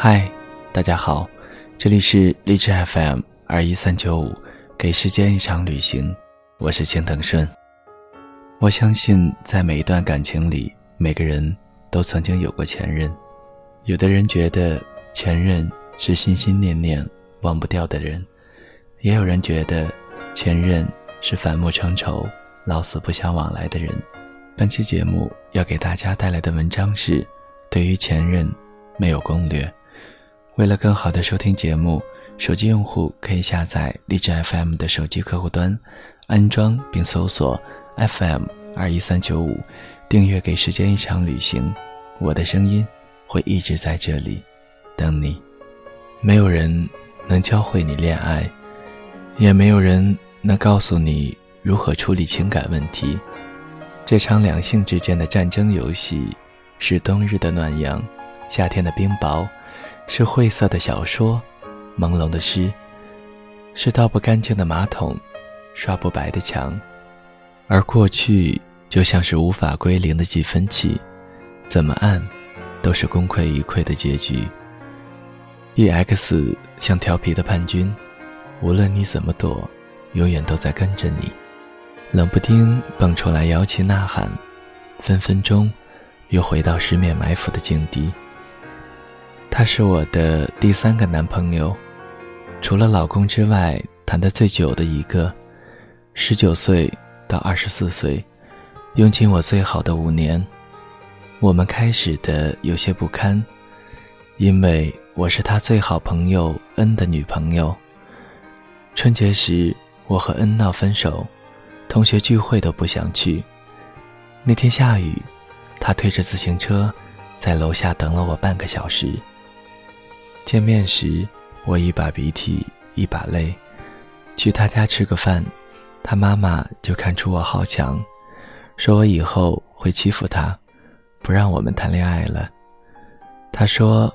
嗨，大家好，这里是荔枝 FM 二一三九五，给时间一场旅行，我是青藤顺。我相信，在每一段感情里，每个人都曾经有过前任。有的人觉得前任是心心念念忘不掉的人，也有人觉得前任是反目成仇、老死不相往来的人。本期节目要给大家带来的文章是：对于前任，没有攻略。为了更好的收听节目，手机用户可以下载荔枝 FM 的手机客户端，安装并搜索 FM 二一三九五，订阅《给时间一场旅行》，我的声音会一直在这里等你。没有人能教会你恋爱，也没有人能告诉你如何处理情感问题。这场两性之间的战争游戏，是冬日的暖阳，夏天的冰雹。是晦涩的小说，朦胧的诗，是倒不干净的马桶，刷不白的墙，而过去就像是无法归零的计分器，怎么按，都是功亏一篑的结局。EX 像调皮的叛军，无论你怎么躲，永远都在跟着你，冷不丁蹦出来摇旗呐喊，分分钟又回到十面埋伏的境地。他是我的第三个男朋友，除了老公之外谈的最久的一个。十九岁到二十四岁，用尽我最好的五年。我们开始的有些不堪，因为我是他最好朋友恩的女朋友。春节时，我和恩闹分手，同学聚会都不想去。那天下雨，他推着自行车，在楼下等了我半个小时。见面时，我一把鼻涕一把泪。去他家吃个饭，他妈妈就看出我好强，说我以后会欺负他，不让我们谈恋爱了。他说：“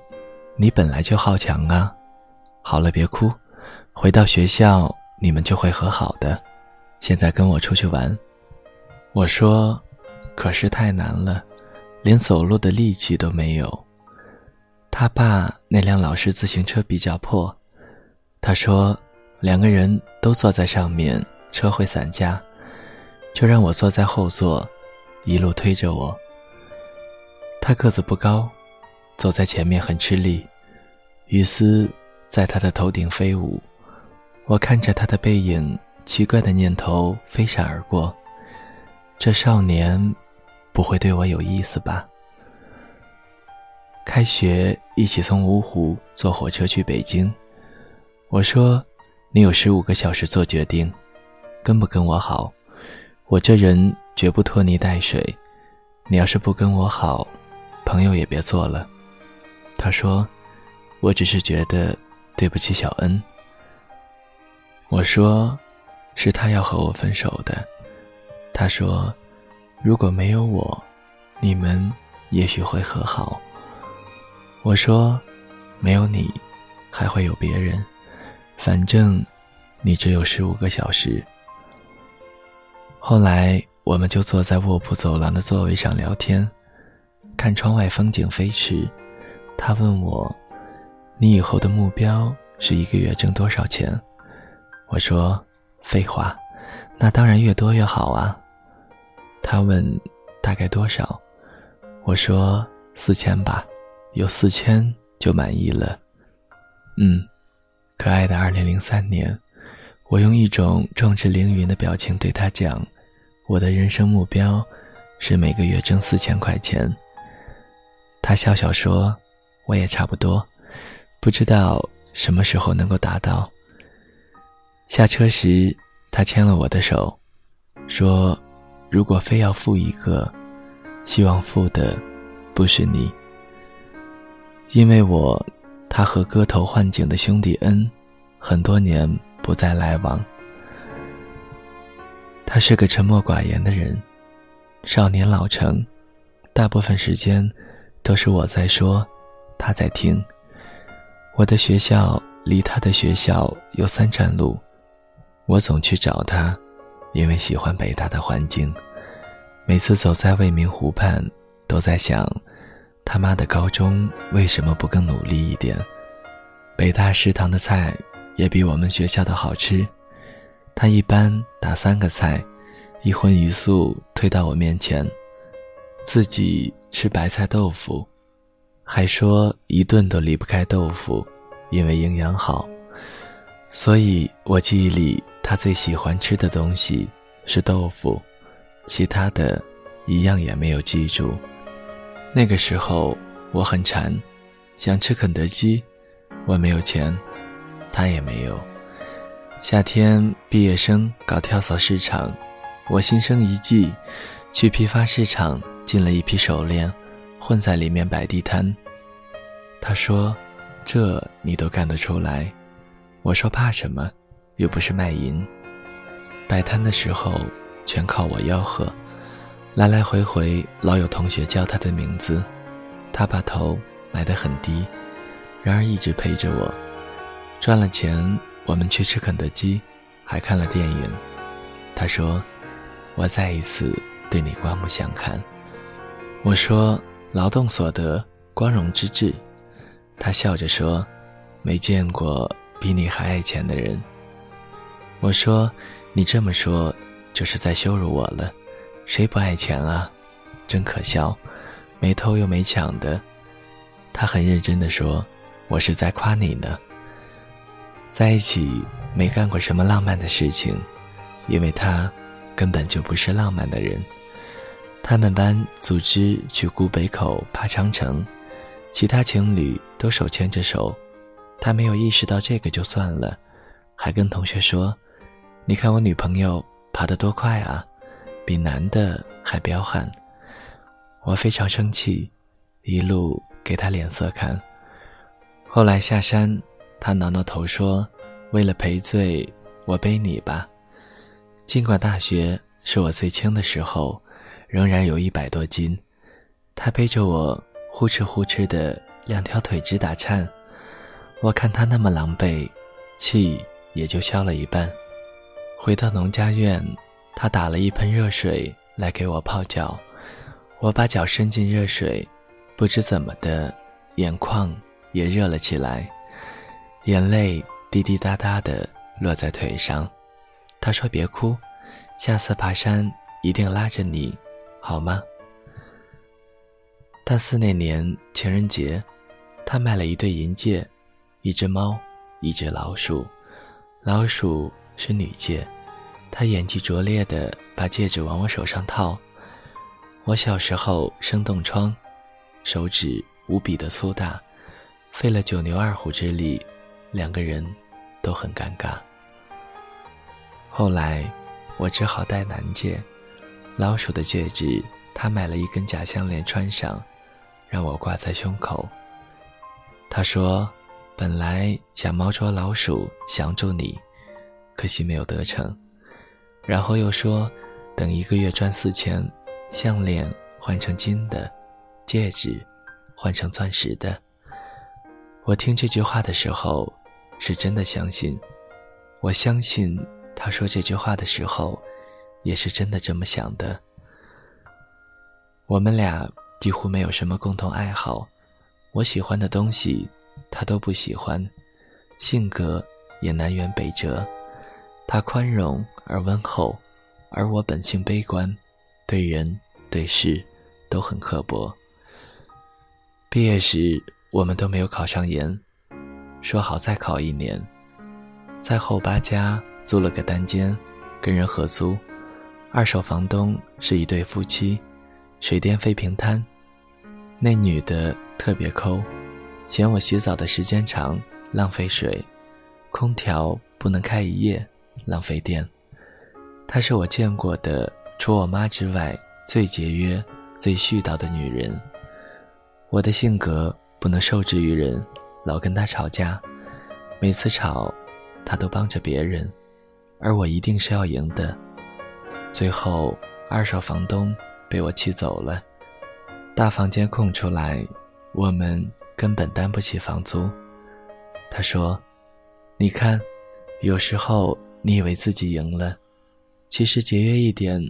你本来就好强啊，好了别哭，回到学校你们就会和好的。现在跟我出去玩。”我说：“可是太难了，连走路的力气都没有。”他爸那辆老式自行车比较破，他说两个人都坐在上面，车会散架，就让我坐在后座，一路推着我。他个子不高，走在前面很吃力，雨丝在他的头顶飞舞。我看着他的背影，奇怪的念头飞闪而过：这少年不会对我有意思吧？开学一起从芜湖坐火车去北京，我说：“你有十五个小时做决定，跟不跟我好？我这人绝不拖泥带水。你要是不跟我好，朋友也别做了。”他说：“我只是觉得对不起小恩。”我说：“是他要和我分手的。”他说：“如果没有我，你们也许会和好。”我说：“没有你，还会有别人。反正，你只有十五个小时。”后来，我们就坐在卧铺走廊的座位上聊天，看窗外风景飞驰。他问我：“你以后的目标是一个月挣多少钱？”我说：“废话，那当然越多越好啊。”他问：“大概多少？”我说：“四千吧。”有四千就满意了，嗯，可爱的二零零三年，我用一种壮志凌云的表情对他讲：“我的人生目标是每个月挣四千块钱。”他笑笑说：“我也差不多，不知道什么时候能够达到。”下车时，他牵了我的手，说：“如果非要负一个，希望负的不是你。”因为我，他和割头换颈的兄弟恩，很多年不再来往。他是个沉默寡言的人，少年老成，大部分时间都是我在说，他在听。我的学校离他的学校有三站路，我总去找他，因为喜欢北大的环境。每次走在未名湖畔，都在想。他妈的高中为什么不更努力一点？北大食堂的菜也比我们学校的好吃。他一般打三个菜，一荤一素推到我面前，自己吃白菜豆腐，还说一顿都离不开豆腐，因为营养好。所以我记忆里他最喜欢吃的东西是豆腐，其他的，一样也没有记住。那个时候我很馋，想吃肯德基，我没有钱，他也没有。夏天毕业生搞跳蚤市场，我心生一计，去批发市场进了一批手链，混在里面摆地摊。他说：“这你都干得出来？”我说：“怕什么？又不是卖淫。”摆摊的时候全靠我吆喝。来来回回，老有同学叫他的名字，他把头埋得很低，然而一直陪着我。赚了钱，我们去吃肯德基，还看了电影。他说：“我再一次对你刮目相看。”我说：“劳动所得，光荣之至。”他笑着说：“没见过比你还爱钱的人。”我说：“你这么说，就是在羞辱我了。”谁不爱钱啊？真可笑，没偷又没抢的。他很认真的说：“我是在夸你呢。”在一起没干过什么浪漫的事情，因为他根本就不是浪漫的人。他们班组织去古北口爬长城，其他情侣都手牵着手，他没有意识到这个就算了，还跟同学说：“你看我女朋友爬得多快啊！”比男的还彪悍，我非常生气，一路给他脸色看。后来下山，他挠挠头说：“为了赔罪，我背你吧。”尽管大学是我最轻的时候，仍然有一百多斤，他背着我呼哧呼哧的，两条腿直打颤。我看他那么狼狈，气也就消了一半。回到农家院。他打了一盆热水来给我泡脚，我把脚伸进热水，不知怎么的，眼眶也热了起来，眼泪滴滴答答的落在腿上。他说：“别哭，下次爬山一定拉着你，好吗？”大四那年情人节，他买了一对银戒，一只猫，一只老鼠，老鼠是女戒。他演技拙劣的把戒指往我手上套。我小时候生冻疮，手指无比的粗大，费了九牛二虎之力，两个人都很尴尬。后来，我只好戴男戒，老鼠的戒指，他买了一根假项链穿上，让我挂在胸口。他说，本来想猫捉老鼠降住你，可惜没有得逞。然后又说，等一个月赚四千，项链换成金的，戒指换成钻石的。我听这句话的时候，是真的相信。我相信他说这句话的时候，也是真的这么想的。我们俩几乎没有什么共同爱好，我喜欢的东西，他都不喜欢，性格也南辕北辙。他宽容而温厚，而我本性悲观，对人对事都很刻薄。毕业时，我们都没有考上研，说好再考一年，在后八家租了个单间，跟人合租，二手房东是一对夫妻，水电费平摊。那女的特别抠，嫌我洗澡的时间长，浪费水，空调不能开一夜。浪费电，她是我见过的除我妈之外最节约、最絮叨的女人。我的性格不能受制于人，老跟她吵架，每次吵，她都帮着别人，而我一定是要赢的。最后，二手房东被我气走了，大房间空出来，我们根本担不起房租。他说：“你看，有时候。”你以为自己赢了，其实节约一点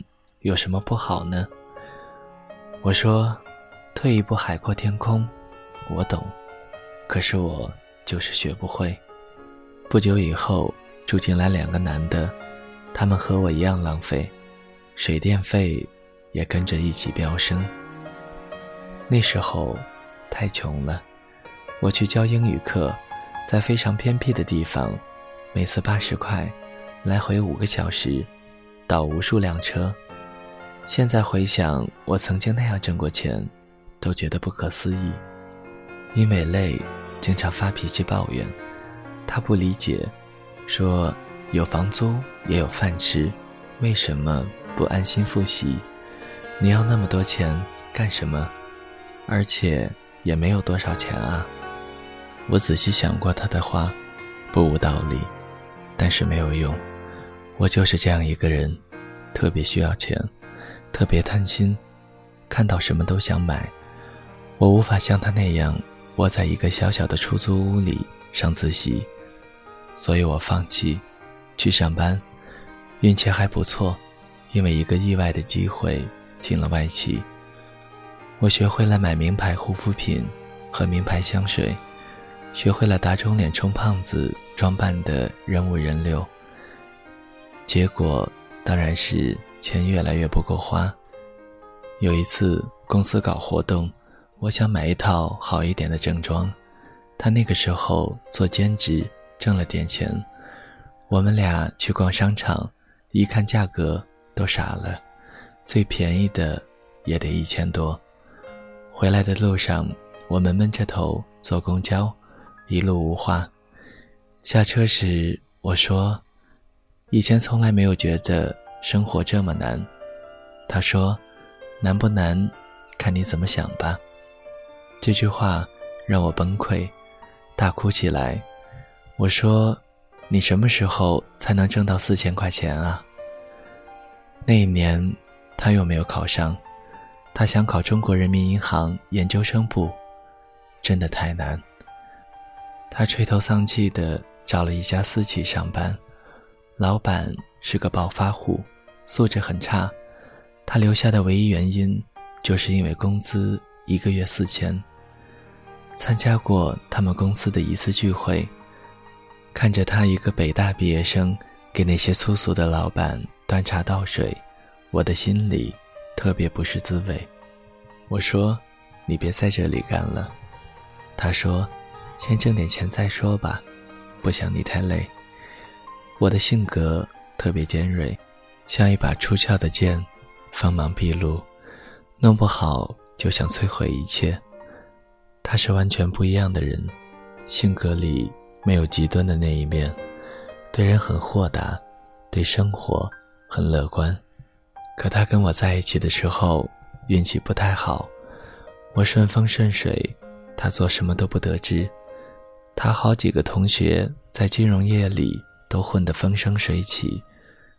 有什么不好呢？我说，退一步海阔天空，我懂，可是我就是学不会。不久以后住进来两个男的，他们和我一样浪费，水电费也跟着一起飙升。那时候太穷了，我去教英语课，在非常偏僻的地方，每次八十块，来回五个小时，倒无数辆车。现在回想，我曾经那样挣过钱，都觉得不可思议。因为累，经常发脾气抱怨。他不理解，说有房租也有饭吃，为什么不安心复习？你要那么多钱干什么？而且也没有多少钱啊。我仔细想过他的话，不无道理，但是没有用。我就是这样一个人，特别需要钱。特别贪心，看到什么都想买。我无法像他那样窝在一个小小的出租屋里上自习，所以我放弃去上班。运气还不错，因为一个意外的机会进了外企。我学会了买名牌护肤品和名牌香水，学会了打肿脸充胖子装扮的人五人六。结果当然是。钱越来越不够花。有一次公司搞活动，我想买一套好一点的正装。他那个时候做兼职，挣了点钱。我们俩去逛商场，一看价格都傻了，最便宜的也得一千多。回来的路上，我们闷着头坐公交，一路无话。下车时我说：“以前从来没有觉得。”生活这么难，他说：“难不难，看你怎么想吧。”这句话让我崩溃，大哭起来。我说：“你什么时候才能挣到四千块钱啊？”那一年，他又没有考上，他想考中国人民银行研究生部，真的太难。他垂头丧气地找了一家私企上班，老板是个暴发户。素质很差，他留下的唯一原因，就是因为工资一个月四千。参加过他们公司的一次聚会，看着他一个北大毕业生给那些粗俗的老板端茶倒水，我的心里特别不是滋味。我说：“你别在这里干了。”他说：“先挣点钱再说吧，不想你太累。”我的性格特别尖锐。像一把出鞘的剑，锋芒毕露，弄不好就想摧毁一切。他是完全不一样的人，性格里没有极端的那一面，对人很豁达，对生活很乐观。可他跟我在一起的时候，运气不太好，我顺风顺水，他做什么都不得志。他好几个同学在金融业里都混得风生水起。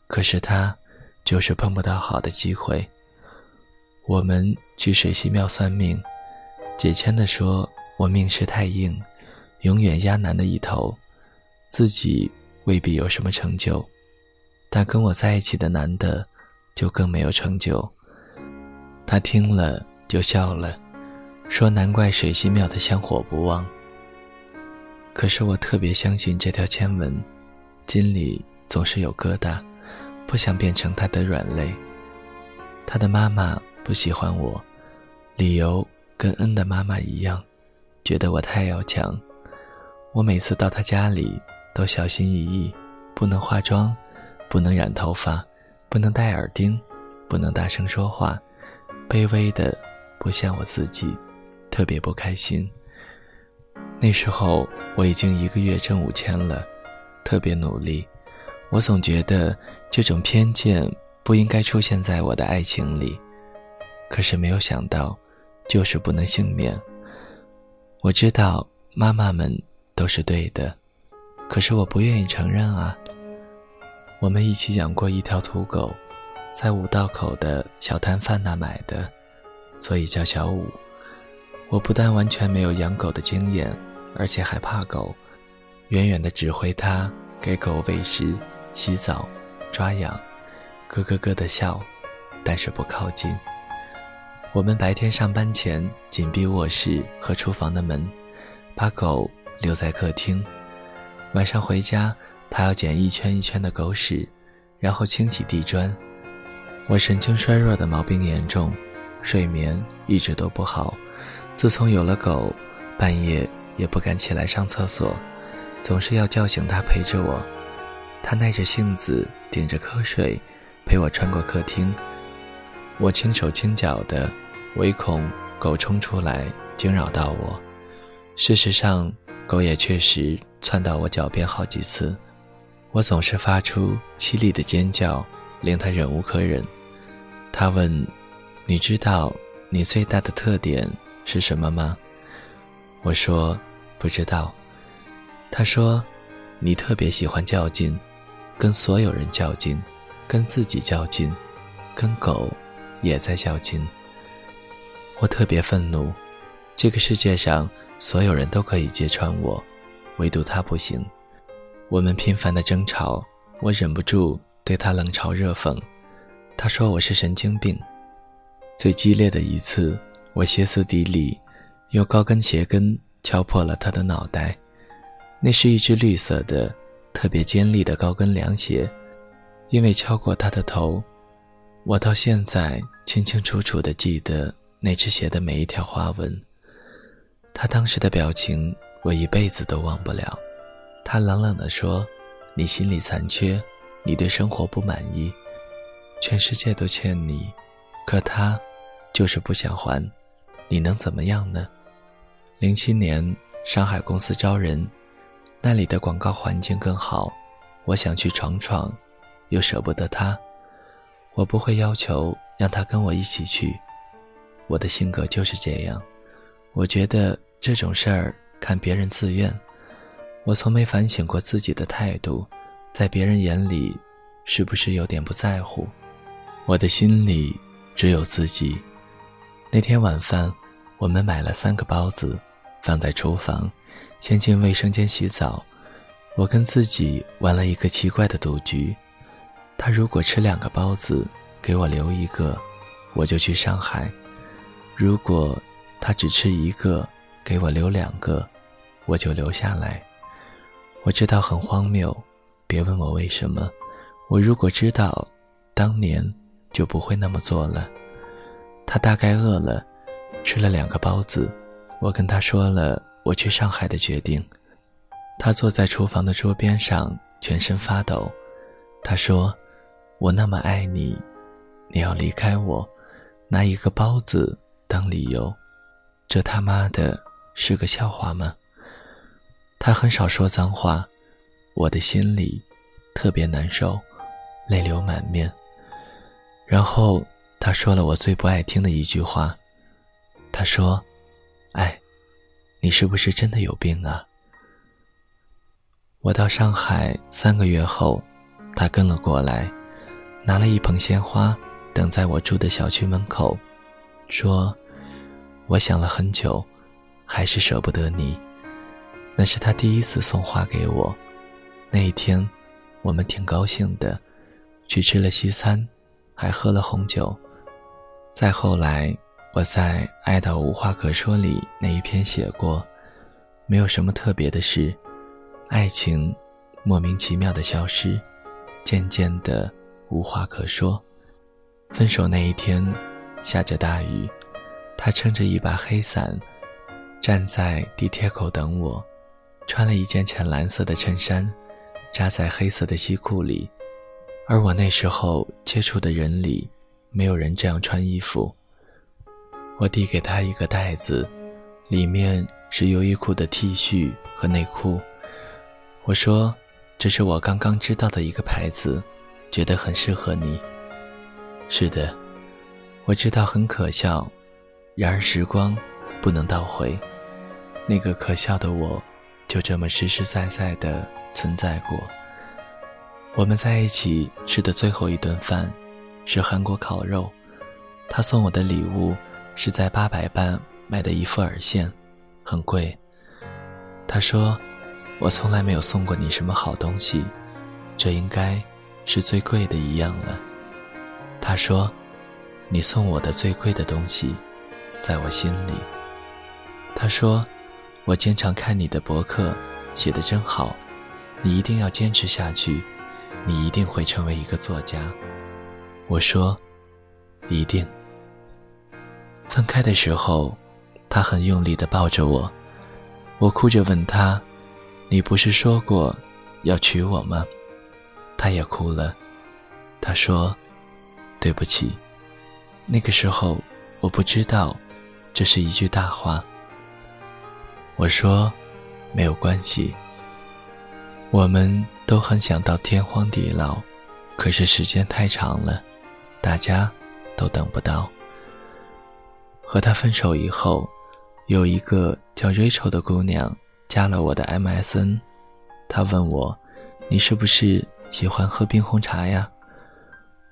可是他，就是碰不到好的机会。我们去水西庙算命，解签的说我命势太硬，永远压男的一头，自己未必有什么成就，但跟我在一起的男的，就更没有成就。他听了就笑了，说难怪水西庙的香火不旺。可是我特别相信这条签文，心里总是有疙瘩。不想变成他的软肋。他的妈妈不喜欢我，理由跟恩的妈妈一样，觉得我太要强。我每次到他家里都小心翼翼，不能化妆，不能染头发，不能戴耳钉，不能大声说话，卑微的不像我自己，特别不开心。那时候我已经一个月挣五千了，特别努力。我总觉得这种偏见不应该出现在我的爱情里，可是没有想到，就是不能幸免。我知道妈妈们都是对的，可是我不愿意承认啊。我们一起养过一条土狗，在五道口的小摊贩那买的，所以叫小五。我不但完全没有养狗的经验，而且还怕狗，远远的指挥它给狗喂食。洗澡，抓痒，咯咯咯的笑，但是不靠近。我们白天上班前紧闭卧室和厨房的门，把狗留在客厅。晚上回家，他要捡一圈一圈的狗屎，然后清洗地砖。我神经衰弱的毛病严重，睡眠一直都不好。自从有了狗，半夜也不敢起来上厕所，总是要叫醒它陪着我。它耐着性子，顶着瞌睡，陪我穿过客厅。我轻手轻脚的，唯恐狗冲出来惊扰到我。事实上，狗也确实窜到我脚边好几次。我总是发出凄厉的尖叫。令他忍无可忍，他问：“你知道你最大的特点是什么吗？”我说：“不知道。”他说：“你特别喜欢较劲，跟所有人较劲，跟自己较劲，跟狗也在较劲。”我特别愤怒，这个世界上所有人都可以揭穿我，唯独他不行。我们频繁的争吵，我忍不住。对他冷嘲热讽，他说我是神经病。最激烈的一次，我歇斯底里，用高跟鞋跟敲破了他的脑袋。那是一只绿色的、特别尖利的高跟凉鞋，因为敲过他的头，我到现在清清楚楚地记得那只鞋的每一条花纹。他当时的表情，我一辈子都忘不了。他冷冷地说：“你心里残缺。”你对生活不满意，全世界都欠你，可他就是不想还，你能怎么样呢？零七年上海公司招人，那里的广告环境更好，我想去闯闯，又舍不得他，我不会要求让他跟我一起去，我的性格就是这样，我觉得这种事儿看别人自愿，我从没反省过自己的态度。在别人眼里，是不是有点不在乎？我的心里只有自己。那天晚饭，我们买了三个包子，放在厨房，先进卫生间洗澡。我跟自己玩了一个奇怪的赌局：他如果吃两个包子，给我留一个，我就去上海；如果他只吃一个，给我留两个，我就留下来。我知道很荒谬。别问我为什么，我如果知道，当年就不会那么做了。他大概饿了，吃了两个包子。我跟他说了我去上海的决定。他坐在厨房的桌边上，全身发抖。他说：“我那么爱你，你要离开我，拿一个包子当理由，这他妈的是个笑话吗？”他很少说脏话。我的心里特别难受，泪流满面。然后他说了我最不爱听的一句话，他说：“哎，你是不是真的有病啊？”我到上海三个月后，他跟了过来，拿了一捧鲜花，等在我住的小区门口，说：“我想了很久，还是舍不得你。”那是他第一次送花给我。那一天，我们挺高兴的，去吃了西餐，还喝了红酒。再后来，我在《爱到无话可说》里那一篇写过，没有什么特别的事，爱情莫名其妙的消失，渐渐的无话可说。分手那一天，下着大雨，他撑着一把黑伞，站在地铁口等我，穿了一件浅蓝色的衬衫。扎在黑色的西裤里，而我那时候接触的人里，没有人这样穿衣服。我递给他一个袋子，里面是优衣库的 T 恤和内裤。我说：“这是我刚刚知道的一个牌子，觉得很适合你。”是的，我知道很可笑，然而时光不能倒回，那个可笑的我，就这么实实在在的。存在过。我们在一起吃的最后一顿饭，是韩国烤肉。他送我的礼物是在八百伴买的一副耳线，很贵。他说：“我从来没有送过你什么好东西，这应该是最贵的一样了。”他说：“你送我的最贵的东西，在我心里。他说：“我经常看你的博客，写的真好，你一定要坚持下去，你一定会成为一个作家。”我说：“一定。”分开的时候，他很用力地抱着我，我哭着问他：“你不是说过要娶我吗？”他也哭了，他说：“对不起。”那个时候，我不知道，这是一句大话。我说：“没有关系。”我们都很想到天荒地老，可是时间太长了，大家都等不到。和他分手以后，有一个叫 Rachel 的姑娘加了我的 MSN，她问我：“你是不是喜欢喝冰红茶呀？”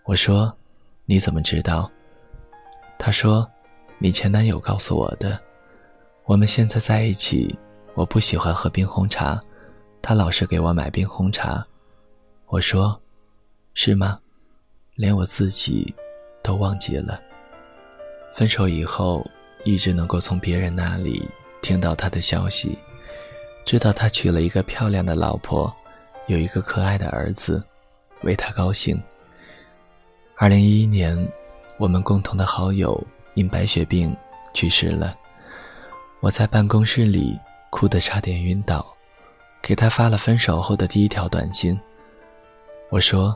我说：“你怎么知道？”她说：“你前男友告诉我的。我们现在在一起，我不喜欢喝冰红茶，他老是给我买冰红茶。”我说：“是吗？连我自己都忘记了。”分手以后，一直能够从别人那里听到他的消息，知道他娶了一个漂亮的老婆，有一个可爱的儿子，为他高兴。二零一一年。我们共同的好友因白血病去世了，我在办公室里哭得差点晕倒，给他发了分手后的第一条短信。我说：“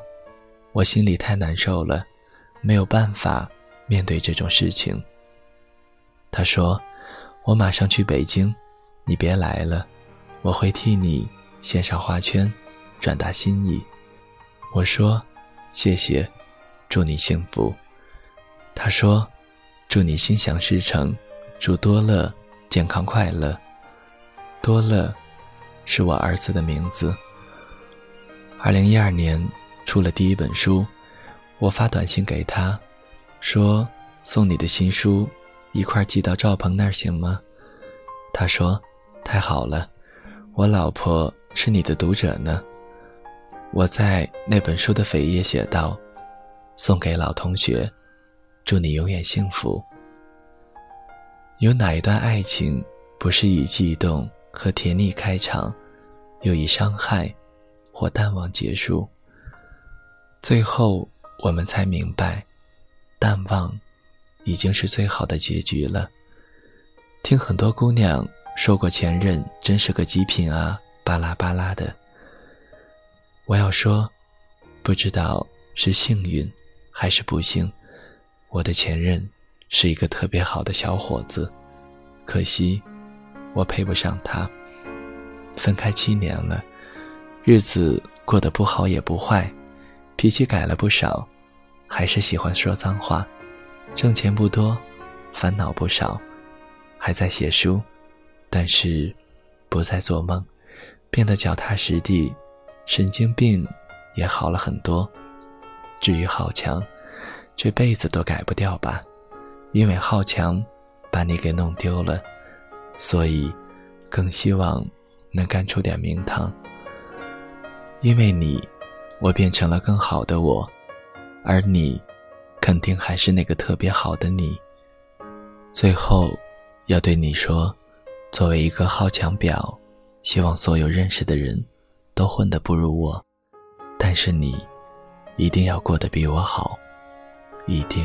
我心里太难受了，没有办法面对这种事情。”他说：“我马上去北京，你别来了，我会替你献上花圈，转达心意。”我说：“谢谢，祝你幸福。”他说：“祝你心想事成，祝多乐健康快乐。多乐，是我儿子的名字。二零一二年出了第一本书，我发短信给他，说送你的新书一块寄到赵鹏那儿行吗？他说：太好了，我老婆是你的读者呢。我在那本书的扉页写道：送给老同学。”祝你永远幸福。有哪一段爱情不是以悸动和甜蜜开场，又以伤害或淡忘结束？最后我们才明白，淡忘已经是最好的结局了。听很多姑娘说过前任真是个极品啊，巴拉巴拉的。我要说，不知道是幸运还是不幸。我的前任是一个特别好的小伙子，可惜我配不上他。分开七年了，日子过得不好也不坏，脾气改了不少，还是喜欢说脏话，挣钱不多，烦恼不少，还在写书，但是不再做梦，变得脚踏实地，神经病也好了很多。至于好强。这辈子都改不掉吧，因为好强，把你给弄丢了，所以更希望能干出点名堂。因为你，我变成了更好的我，而你，肯定还是那个特别好的你。最后，要对你说，作为一个好强表，希望所有认识的人都混得不如我，但是你，一定要过得比我好。一定。